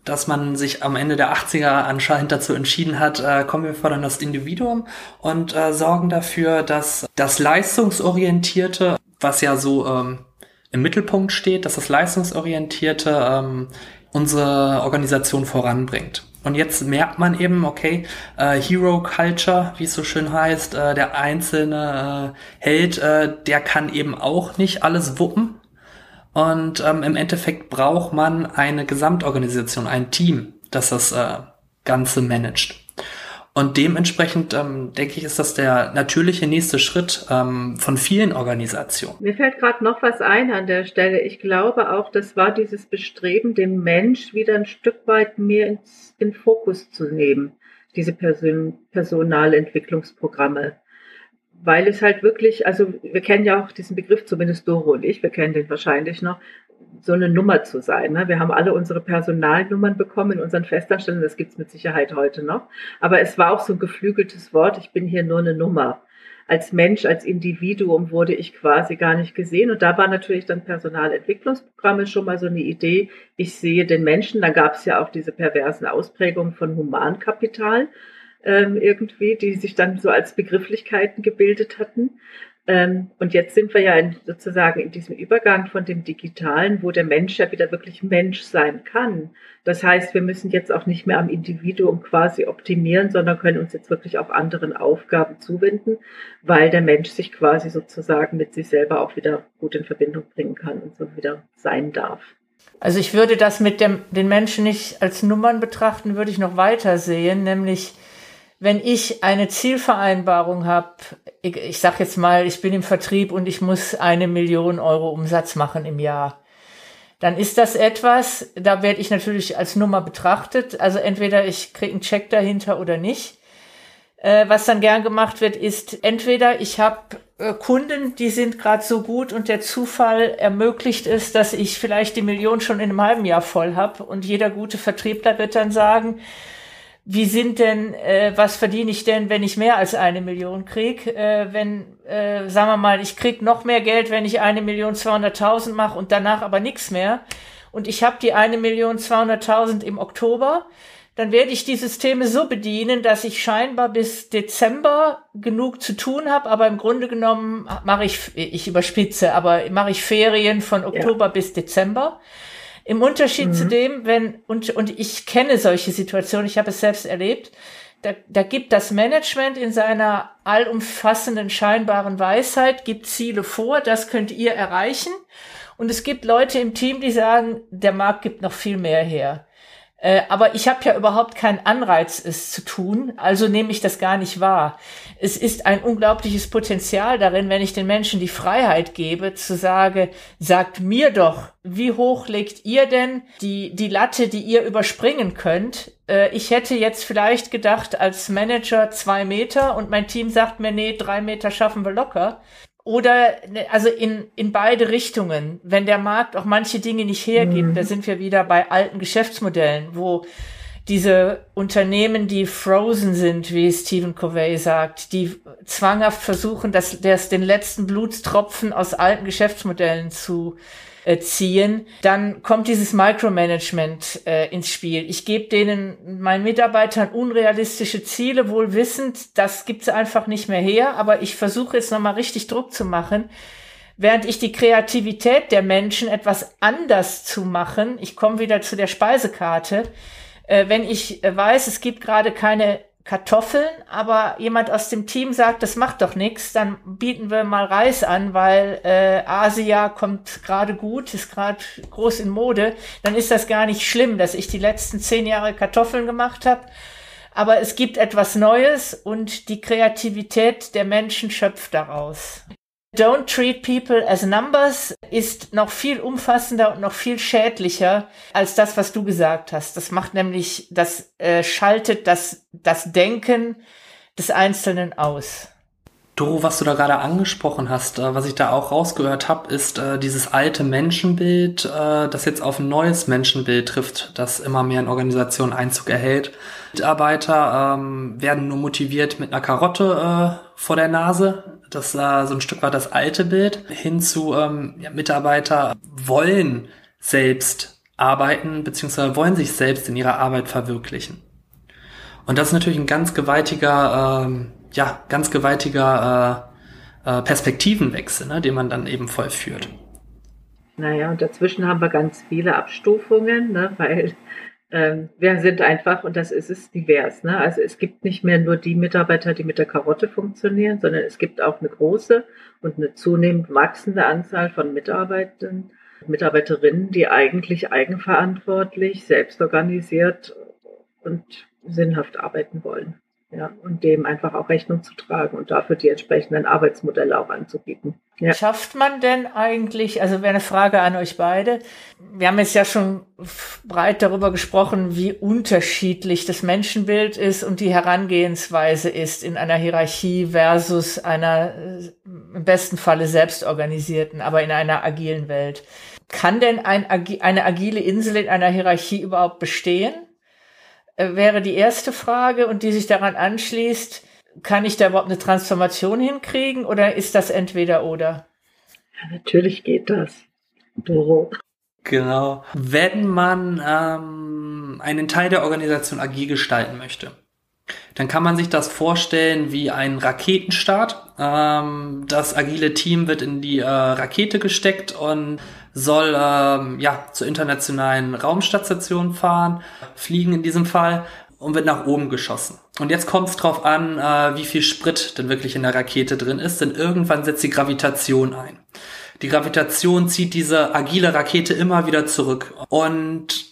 dass man sich am Ende der 80er anscheinend dazu entschieden hat, äh, kommen wir fördern das Individuum und äh, sorgen dafür, dass das Leistungsorientierte, was ja so ähm, im Mittelpunkt steht, dass das Leistungsorientierte ähm, unsere Organisation voranbringt. Und jetzt merkt man eben, okay, äh, Hero Culture, wie es so schön heißt, äh, der einzelne äh, Held, äh, der kann eben auch nicht alles wuppen. Und ähm, im Endeffekt braucht man eine Gesamtorganisation, ein Team, das das äh, Ganze managt. Und dementsprechend ähm, denke ich, ist das der natürliche nächste Schritt ähm, von vielen Organisationen. Mir fällt gerade noch was ein an der Stelle. Ich glaube auch, das war dieses Bestreben, den Mensch wieder ein Stück weit mehr ins, in Fokus zu nehmen, diese Person, Personalentwicklungsprogramme. Weil es halt wirklich, also wir kennen ja auch diesen Begriff, zumindest Doro und ich, wir kennen den wahrscheinlich noch, so eine Nummer zu sein. Ne? Wir haben alle unsere Personalnummern bekommen in unseren Festanstellungen, das gibt's mit Sicherheit heute noch. Aber es war auch so ein geflügeltes Wort, ich bin hier nur eine Nummer. Als Mensch, als Individuum wurde ich quasi gar nicht gesehen. Und da war natürlich dann Personalentwicklungsprogramme schon mal so eine Idee. Ich sehe den Menschen. Da gab es ja auch diese perversen Ausprägungen von Humankapital ähm, irgendwie, die sich dann so als Begrifflichkeiten gebildet hatten. Ähm, und jetzt sind wir ja in, sozusagen in diesem Übergang von dem Digitalen, wo der Mensch ja wieder wirklich Mensch sein kann. Das heißt, wir müssen jetzt auch nicht mehr am Individuum quasi optimieren, sondern können uns jetzt wirklich auch anderen Aufgaben zuwenden, weil der Mensch sich quasi sozusagen mit sich selber auch wieder gut in Verbindung bringen kann und so wieder sein darf. Also ich würde das mit dem, den Menschen nicht als Nummern betrachten, würde ich noch weiter sehen, nämlich wenn ich eine Zielvereinbarung habe, ich, ich sage jetzt mal, ich bin im Vertrieb und ich muss eine Million Euro Umsatz machen im Jahr, dann ist das etwas, da werde ich natürlich als Nummer betrachtet. Also entweder ich kriege einen Check dahinter oder nicht. Äh, was dann gern gemacht wird, ist entweder ich habe äh, Kunden, die sind gerade so gut und der Zufall ermöglicht es, dass ich vielleicht die Million schon in einem halben Jahr voll habe und jeder gute Vertriebler wird dann sagen, wie sind denn, äh, was verdiene ich denn, wenn ich mehr als eine Million krieg? Äh, wenn, äh, sagen wir mal, ich krieg noch mehr Geld, wenn ich eine Million zweihunderttausend mache und danach aber nichts mehr. Und ich habe die eine Million zweihunderttausend im Oktober, dann werde ich die Systeme so bedienen, dass ich scheinbar bis Dezember genug zu tun habe, aber im Grunde genommen mache ich, ich überspitze, aber mache ich Ferien von Oktober ja. bis Dezember. Im Unterschied mhm. zu dem, wenn, und, und ich kenne solche Situationen, ich habe es selbst erlebt, da, da gibt das Management in seiner allumfassenden scheinbaren Weisheit, gibt Ziele vor, das könnt ihr erreichen. Und es gibt Leute im Team, die sagen, der Markt gibt noch viel mehr her. Äh, aber ich habe ja überhaupt keinen Anreiz, es zu tun, also nehme ich das gar nicht wahr. Es ist ein unglaubliches Potenzial darin, wenn ich den Menschen die Freiheit gebe, zu sagen, sagt mir doch, wie hoch legt ihr denn die, die Latte, die ihr überspringen könnt? Äh, ich hätte jetzt vielleicht gedacht, als Manager zwei Meter und mein Team sagt mir, nee, drei Meter schaffen wir locker. Oder ne, also in, in beide Richtungen. Wenn der Markt auch manche Dinge nicht hergibt, mhm. da sind wir wieder bei alten Geschäftsmodellen, wo diese Unternehmen, die frozen sind, wie Stephen Covey sagt, die zwanghaft versuchen, das, das den letzten Blutstropfen aus alten Geschäftsmodellen zu äh, ziehen, dann kommt dieses Micromanagement äh, ins Spiel. Ich gebe denen, meinen Mitarbeitern unrealistische Ziele, wohl wissend, das gibt's einfach nicht mehr her, aber ich versuche jetzt nochmal richtig Druck zu machen, während ich die Kreativität der Menschen etwas anders zu machen, ich komme wieder zu der Speisekarte, äh, wenn ich äh, weiß, es gibt gerade keine Kartoffeln, aber jemand aus dem Team sagt, das macht doch nichts, dann bieten wir mal Reis an, weil äh, Asia kommt gerade gut, ist gerade groß in Mode, dann ist das gar nicht schlimm, dass ich die letzten zehn Jahre Kartoffeln gemacht habe. Aber es gibt etwas Neues und die Kreativität der Menschen schöpft daraus. Don't treat people as numbers ist noch viel umfassender und noch viel schädlicher als das, was du gesagt hast. Das macht nämlich, das äh, schaltet das, das Denken des Einzelnen aus. Doro, was du da gerade angesprochen hast, äh, was ich da auch rausgehört habe, ist äh, dieses alte Menschenbild, äh, das jetzt auf ein neues Menschenbild trifft, das immer mehr in Organisationen Einzug erhält. Mitarbeiter ähm, werden nur motiviert mit einer Karotte vor der Nase das so ein Stück weit das alte Bild, hin zu ähm, ja, Mitarbeiter wollen selbst arbeiten, beziehungsweise wollen sich selbst in ihrer Arbeit verwirklichen. Und das ist natürlich ein ganz gewaltiger, ähm, ja, ganz gewaltiger äh, äh, Perspektivenwechsel, ne, den man dann eben vollführt. Naja, und dazwischen haben wir ganz viele Abstufungen, ne, weil ähm, wir sind einfach, und das ist es, divers. Ne? Also es gibt nicht mehr nur die Mitarbeiter, die mit der Karotte funktionieren, sondern es gibt auch eine große und eine zunehmend wachsende Anzahl von Mitarbeitern, Mitarbeiterinnen, die eigentlich eigenverantwortlich, selbstorganisiert und sinnhaft arbeiten wollen ja, und dem einfach auch Rechnung zu tragen und dafür die entsprechenden Arbeitsmodelle auch anzubieten. Ja. Schafft man denn eigentlich, also wäre eine Frage an euch beide, wir haben jetzt ja schon breit darüber gesprochen, wie unterschiedlich das Menschenbild ist und die Herangehensweise ist in einer Hierarchie versus einer im besten Falle selbst organisierten, aber in einer agilen Welt. Kann denn ein, eine agile Insel in einer Hierarchie überhaupt bestehen? Äh, wäre die erste Frage und die sich daran anschließt, kann ich da überhaupt eine Transformation hinkriegen oder ist das entweder oder? Ja, natürlich geht das. Doro. Genau. Wenn man ähm, einen Teil der Organisation agil gestalten möchte, dann kann man sich das vorstellen wie ein Raketenstart. Ähm, das agile Team wird in die äh, Rakete gesteckt und soll ähm, ja zur internationalen Raumstation fahren, fliegen in diesem Fall und wird nach oben geschossen. Und jetzt kommt es drauf an, äh, wie viel Sprit denn wirklich in der Rakete drin ist, denn irgendwann setzt die Gravitation ein. Die Gravitation zieht diese agile Rakete immer wieder zurück. Und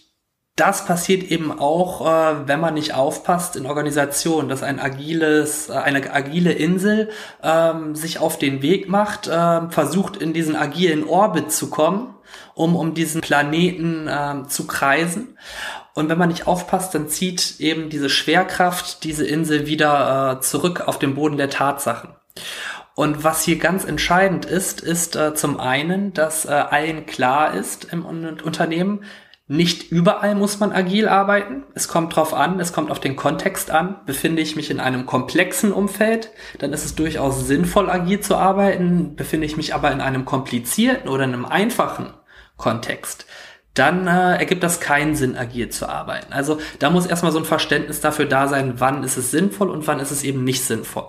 das passiert eben auch, äh, wenn man nicht aufpasst in Organisationen, dass ein agiles, äh, eine agile Insel ähm, sich auf den Weg macht, äh, versucht in diesen agilen Orbit zu kommen, um um diesen Planeten äh, zu kreisen. Und wenn man nicht aufpasst, dann zieht eben diese Schwerkraft diese Insel wieder äh, zurück auf den Boden der Tatsachen. Und was hier ganz entscheidend ist, ist äh, zum einen, dass äh, allen klar ist im Unternehmen, nicht überall muss man agil arbeiten. Es kommt drauf an, es kommt auf den Kontext an. Befinde ich mich in einem komplexen Umfeld, dann ist es durchaus sinnvoll, agil zu arbeiten. Befinde ich mich aber in einem komplizierten oder in einem einfachen Kontext, dann äh, ergibt das keinen Sinn, agil zu arbeiten. Also da muss erstmal so ein Verständnis dafür da sein, wann ist es sinnvoll und wann ist es eben nicht sinnvoll.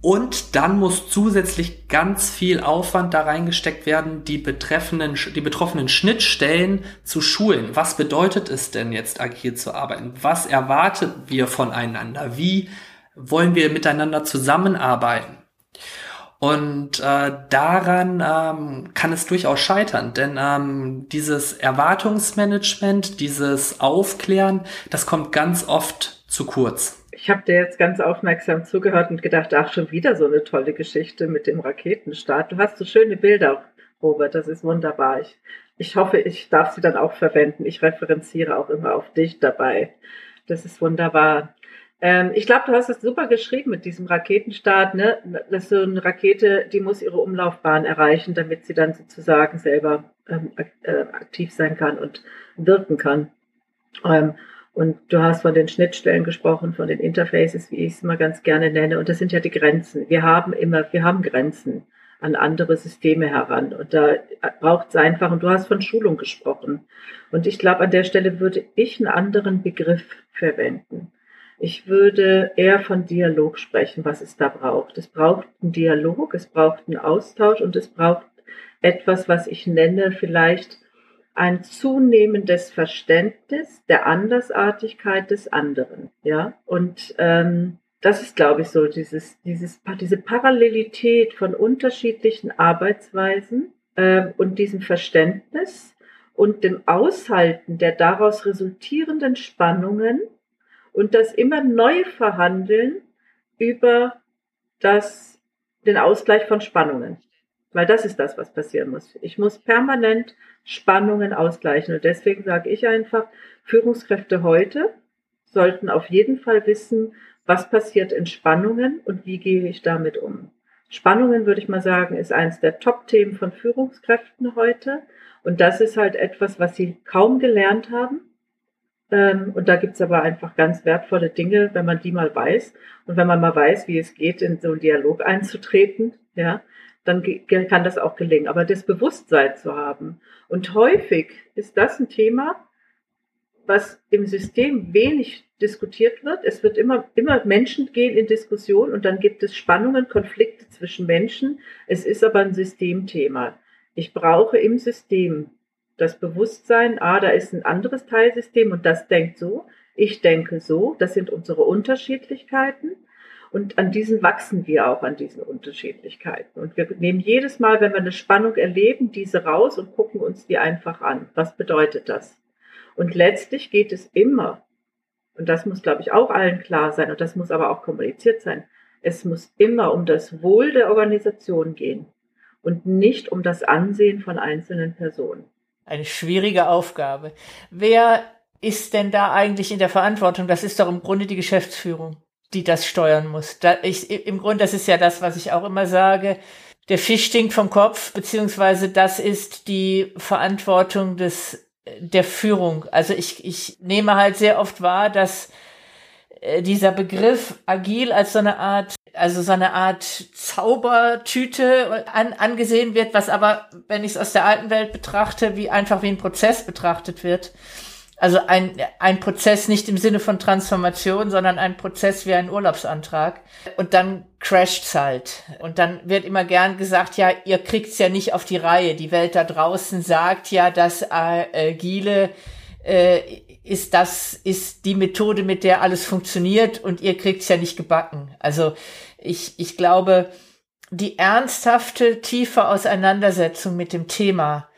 Und dann muss zusätzlich ganz viel Aufwand da reingesteckt werden, die betreffenden, die betroffenen Schnittstellen zu schulen. Was bedeutet es denn jetzt, agil zu arbeiten? Was erwarten wir voneinander? Wie wollen wir miteinander zusammenarbeiten? Und äh, daran ähm, kann es durchaus scheitern, denn ähm, dieses Erwartungsmanagement, dieses Aufklären, das kommt ganz oft zu kurz. Ich habe dir jetzt ganz aufmerksam zugehört und gedacht, ach, schon wieder so eine tolle Geschichte mit dem Raketenstart. Du hast so schöne Bilder, Robert, das ist wunderbar. Ich, ich hoffe, ich darf sie dann auch verwenden. Ich referenziere auch immer auf dich dabei. Das ist wunderbar. Ähm, ich glaube, du hast es super geschrieben mit diesem Raketenstart. Ne? Das ist so eine Rakete, die muss ihre Umlaufbahn erreichen, damit sie dann sozusagen selber ähm, äh, aktiv sein kann und wirken kann. Ähm, und du hast von den Schnittstellen gesprochen, von den Interfaces, wie ich es immer ganz gerne nenne. Und das sind ja die Grenzen. Wir haben immer, wir haben Grenzen an andere Systeme heran. Und da braucht es einfach, und du hast von Schulung gesprochen. Und ich glaube, an der Stelle würde ich einen anderen Begriff verwenden. Ich würde eher von Dialog sprechen, was es da braucht. Es braucht einen Dialog, es braucht einen Austausch und es braucht etwas, was ich nenne vielleicht ein zunehmendes Verständnis der Andersartigkeit des anderen. Ja, und ähm, das ist, glaube ich, so dieses, dieses, diese Parallelität von unterschiedlichen Arbeitsweisen äh, und diesem Verständnis und dem Aushalten der daraus resultierenden Spannungen und das immer neu verhandeln über das, den Ausgleich von Spannungen. Weil das ist das, was passieren muss. Ich muss permanent Spannungen ausgleichen. Und deswegen sage ich einfach, Führungskräfte heute sollten auf jeden Fall wissen, was passiert in Spannungen und wie gehe ich damit um. Spannungen, würde ich mal sagen, ist eines der Top-Themen von Führungskräften heute. Und das ist halt etwas, was sie kaum gelernt haben. Ähm, und da gibt's aber einfach ganz wertvolle Dinge, wenn man die mal weiß. Und wenn man mal weiß, wie es geht, in so einen Dialog einzutreten, ja, dann kann das auch gelingen. Aber das Bewusstsein zu haben. Und häufig ist das ein Thema, was im System wenig diskutiert wird. Es wird immer, immer Menschen gehen in Diskussion und dann gibt es Spannungen, Konflikte zwischen Menschen. Es ist aber ein Systemthema. Ich brauche im System das Bewusstsein, ah, da ist ein anderes Teilsystem und das denkt so. Ich denke so. Das sind unsere Unterschiedlichkeiten. Und an diesen wachsen wir auch, an diesen Unterschiedlichkeiten. Und wir nehmen jedes Mal, wenn wir eine Spannung erleben, diese raus und gucken uns die einfach an. Was bedeutet das? Und letztlich geht es immer, und das muss, glaube ich, auch allen klar sein, und das muss aber auch kommuniziert sein, es muss immer um das Wohl der Organisation gehen und nicht um das Ansehen von einzelnen Personen. Eine schwierige Aufgabe. Wer ist denn da eigentlich in der Verantwortung? Das ist doch im Grunde die Geschäftsführung. die das steuern muss. Da ich, Im Grunde, das ist ja das, was ich auch immer sage. Der Fisch stinkt vom Kopf, beziehungsweise das ist die Verantwortung des, der Führung. Also ich, ich nehme halt sehr oft wahr, dass äh, dieser Begriff agil als so eine Art, also so eine Art Zaubertüte an, angesehen wird, was aber, wenn ich es aus der alten Welt betrachte, wie einfach wie ein Prozess betrachtet wird. Also ein, ein Prozess nicht im Sinne von Transformation, sondern ein Prozess wie ein Urlaubsantrag. Und dann crasht's halt. Und dann wird immer gern gesagt, ja, ihr kriegt's ja nicht auf die Reihe. Die Welt da draußen sagt ja, dass Agile äh, ist das, ist die Methode, mit der alles funktioniert und ihr kriegt's ja nicht gebacken. Also ich, ich glaube, die ernsthafte, tiefe Auseinandersetzung mit dem Thema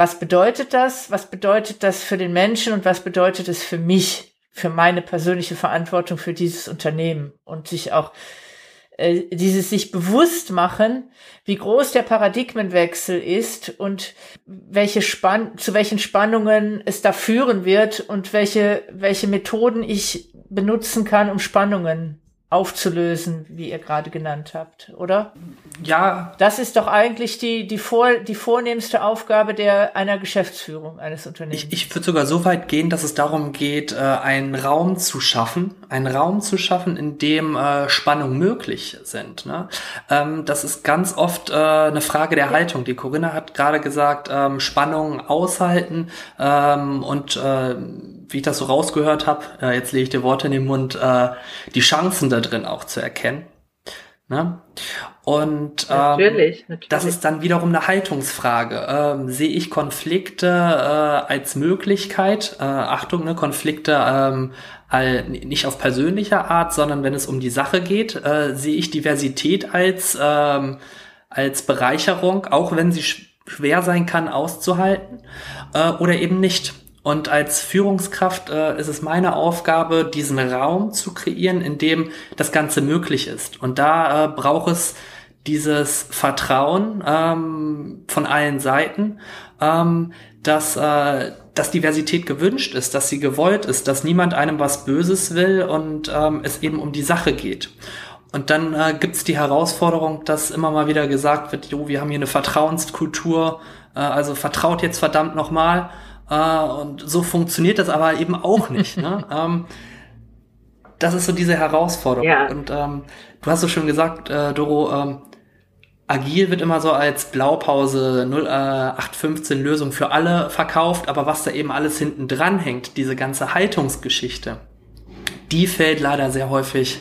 was bedeutet das? Was bedeutet das für den Menschen und was bedeutet es für mich, für meine persönliche Verantwortung für dieses Unternehmen und sich auch äh, dieses sich bewusst machen, wie groß der Paradigmenwechsel ist und welche Spann zu welchen Spannungen es da führen wird und welche welche Methoden ich benutzen kann, um Spannungen aufzulösen, wie ihr gerade genannt habt, oder? Ja. Das ist doch eigentlich die, die, vor, die vornehmste Aufgabe der, einer Geschäftsführung eines Unternehmens. Ich, ich würde sogar so weit gehen, dass es darum geht, äh, einen Raum zu schaffen, einen Raum zu schaffen, in dem äh, Spannungen möglich sind. Ne? Ähm, das ist ganz oft äh, eine Frage der Haltung. Die Corinna hat gerade gesagt, ähm, Spannungen aushalten ähm, und wie ich das so rausgehört habe, äh, jetzt lege ich dir Worte in den Mund, äh, die Chancen da drin auch zu erkennen. Ne? Und ähm, natürlich, natürlich. das ist dann wiederum eine Haltungsfrage. Ähm, sehe ich Konflikte äh, als Möglichkeit? Äh, Achtung, ne, Konflikte ähm, all, nicht auf persönlicher Art, sondern wenn es um die Sache geht, äh, sehe ich Diversität als ähm, als Bereicherung, auch wenn sie schwer sein kann auszuhalten äh, oder eben nicht. Und als Führungskraft äh, ist es meine Aufgabe, diesen Raum zu kreieren, in dem das Ganze möglich ist. Und da äh, braucht es dieses Vertrauen ähm, von allen Seiten, ähm, dass, äh, dass Diversität gewünscht ist, dass sie gewollt ist, dass niemand einem was Böses will und ähm, es eben um die Sache geht. Und dann äh, gibt es die Herausforderung, dass immer mal wieder gesagt wird, jo, wir haben hier eine Vertrauenskultur, äh, also vertraut jetzt verdammt nochmal. Äh, und so funktioniert das aber eben auch nicht. ne? ähm, das ist so diese Herausforderung. Ja. Und ähm, du hast so schön gesagt, äh, Doro, ähm, agil wird immer so als Blaupause 0815 äh, Lösung für alle verkauft, aber was da eben alles hinten dran hängt, diese ganze Haltungsgeschichte, die fällt leider sehr häufig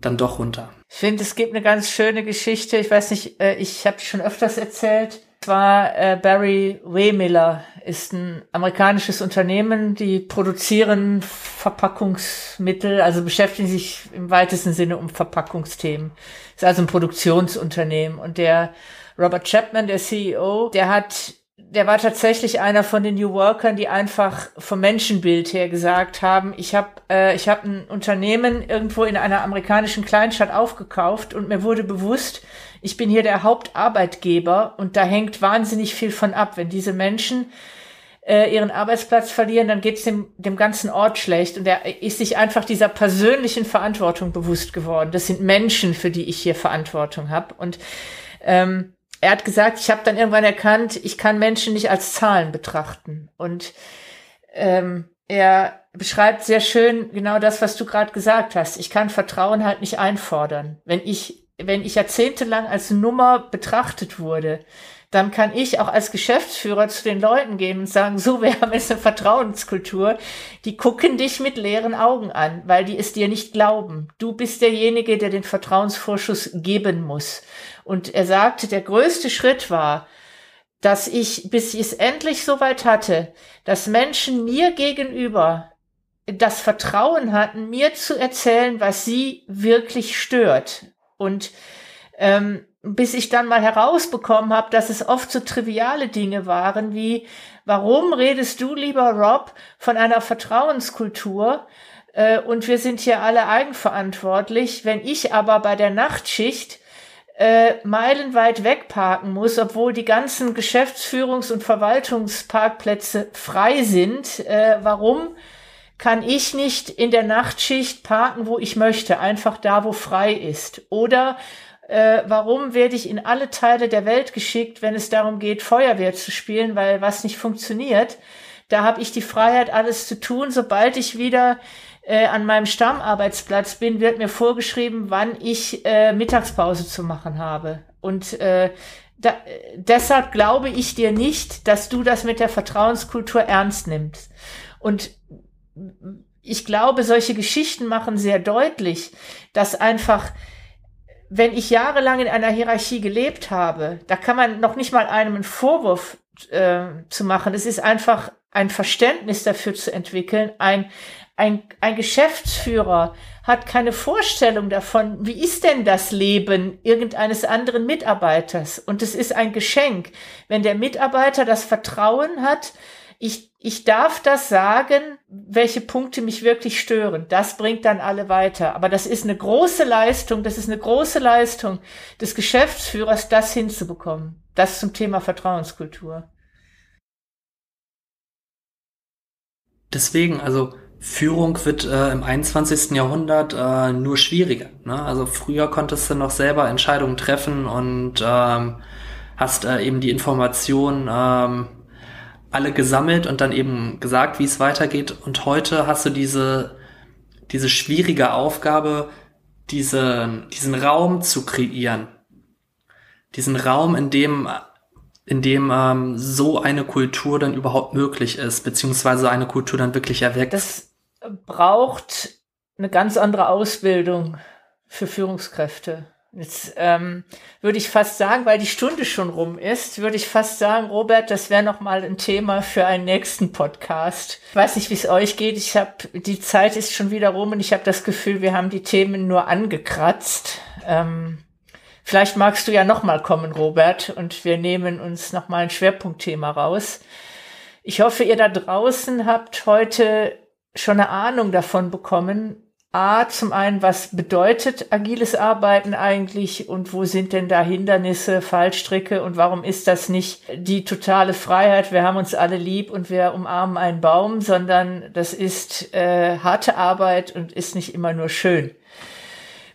dann doch runter. Ich finde, es gibt eine ganz schöne Geschichte. Ich weiß nicht, äh, ich habe schon öfters erzählt zwar äh, Barry Wehmiller ist ein amerikanisches Unternehmen, die produzieren Verpackungsmittel, also beschäftigen sich im weitesten Sinne um Verpackungsthemen. Ist also ein Produktionsunternehmen und der Robert Chapman, der CEO, der hat der war tatsächlich einer von den New Workern, die einfach vom Menschenbild her gesagt haben, ich habe äh, ich hab ein Unternehmen irgendwo in einer amerikanischen Kleinstadt aufgekauft und mir wurde bewusst, ich bin hier der Hauptarbeitgeber und da hängt wahnsinnig viel von ab. Wenn diese Menschen äh, ihren Arbeitsplatz verlieren, dann geht es dem, dem ganzen Ort schlecht. Und er ist sich einfach dieser persönlichen Verantwortung bewusst geworden. Das sind Menschen, für die ich hier Verantwortung habe. Und ähm, er hat gesagt, ich habe dann irgendwann erkannt, ich kann Menschen nicht als Zahlen betrachten. Und ähm, er beschreibt sehr schön genau das, was du gerade gesagt hast. Ich kann Vertrauen halt nicht einfordern. Wenn ich wenn ich jahrzehntelang als Nummer betrachtet wurde, dann kann ich auch als Geschäftsführer zu den Leuten gehen und sagen, so, wir haben jetzt eine Vertrauenskultur, die gucken dich mit leeren Augen an, weil die es dir nicht glauben. Du bist derjenige, der den Vertrauensvorschuss geben muss. Und er sagte, der größte Schritt war, dass ich, bis ich es endlich so weit hatte, dass Menschen mir gegenüber das Vertrauen hatten, mir zu erzählen, was sie wirklich stört. Und ähm, bis ich dann mal herausbekommen habe, dass es oft so triviale Dinge waren wie, warum redest du, lieber Rob, von einer Vertrauenskultur? Äh, und wir sind hier alle eigenverantwortlich. Wenn ich aber bei der Nachtschicht äh, meilenweit wegparken muss, obwohl die ganzen Geschäftsführungs- und Verwaltungsparkplätze frei sind, äh, warum? Kann ich nicht in der Nachtschicht parken, wo ich möchte, einfach da, wo frei ist? Oder äh, warum werde ich in alle Teile der Welt geschickt, wenn es darum geht, Feuerwehr zu spielen, weil was nicht funktioniert? Da habe ich die Freiheit, alles zu tun. Sobald ich wieder äh, an meinem Stammarbeitsplatz bin, wird mir vorgeschrieben, wann ich äh, Mittagspause zu machen habe. Und äh, da, deshalb glaube ich dir nicht, dass du das mit der Vertrauenskultur ernst nimmst. Und ich glaube, solche Geschichten machen sehr deutlich, dass einfach, wenn ich jahrelang in einer Hierarchie gelebt habe, da kann man noch nicht mal einem einen Vorwurf äh, zu machen. Es ist einfach ein Verständnis dafür zu entwickeln, ein, ein, ein Geschäftsführer hat keine Vorstellung davon, wie ist denn das Leben irgendeines anderen Mitarbeiters. Und es ist ein Geschenk, wenn der Mitarbeiter das Vertrauen hat, ich, ich darf das sagen, welche Punkte mich wirklich stören. Das bringt dann alle weiter. Aber das ist eine große Leistung, das ist eine große Leistung des Geschäftsführers, das hinzubekommen. Das zum Thema Vertrauenskultur. Deswegen, also Führung wird äh, im 21. Jahrhundert äh, nur schwieriger. Ne? Also früher konntest du noch selber Entscheidungen treffen und ähm, hast äh, eben die Informationen ähm, alle gesammelt und dann eben gesagt, wie es weitergeht. Und heute hast du diese, diese schwierige Aufgabe, diese, diesen Raum zu kreieren. Diesen Raum, in dem in dem ähm, so eine Kultur dann überhaupt möglich ist, beziehungsweise eine Kultur dann wirklich erweckt. Das braucht eine ganz andere Ausbildung für Führungskräfte. Jetzt ähm, würde ich fast sagen, weil die Stunde schon rum ist, würde ich fast sagen, Robert, das wäre noch mal ein Thema für einen nächsten Podcast. Ich weiß nicht, wie es euch geht. Ich habe die Zeit ist schon wieder rum und ich habe das Gefühl, wir haben die Themen nur angekratzt. Ähm, Vielleicht magst du ja nochmal kommen, Robert, und wir nehmen uns nochmal ein Schwerpunktthema raus. Ich hoffe, ihr da draußen habt heute schon eine Ahnung davon bekommen. A, zum einen, was bedeutet agiles Arbeiten eigentlich und wo sind denn da Hindernisse, Fallstricke und warum ist das nicht die totale Freiheit, wir haben uns alle lieb und wir umarmen einen Baum, sondern das ist äh, harte Arbeit und ist nicht immer nur schön.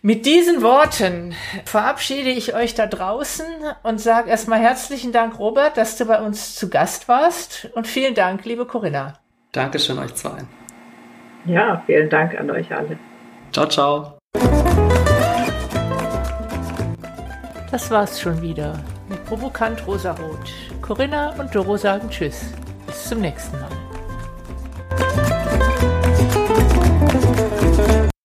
Mit diesen Worten verabschiede ich euch da draußen und sage erstmal herzlichen Dank, Robert, dass du bei uns zu Gast warst und vielen Dank, liebe Corinna. Dankeschön euch zwei. Ja, vielen Dank an euch alle. Ciao, ciao. Das war's schon wieder mit Provokant Rosarot. Corinna und Doro sagen Tschüss. Bis zum nächsten Mal.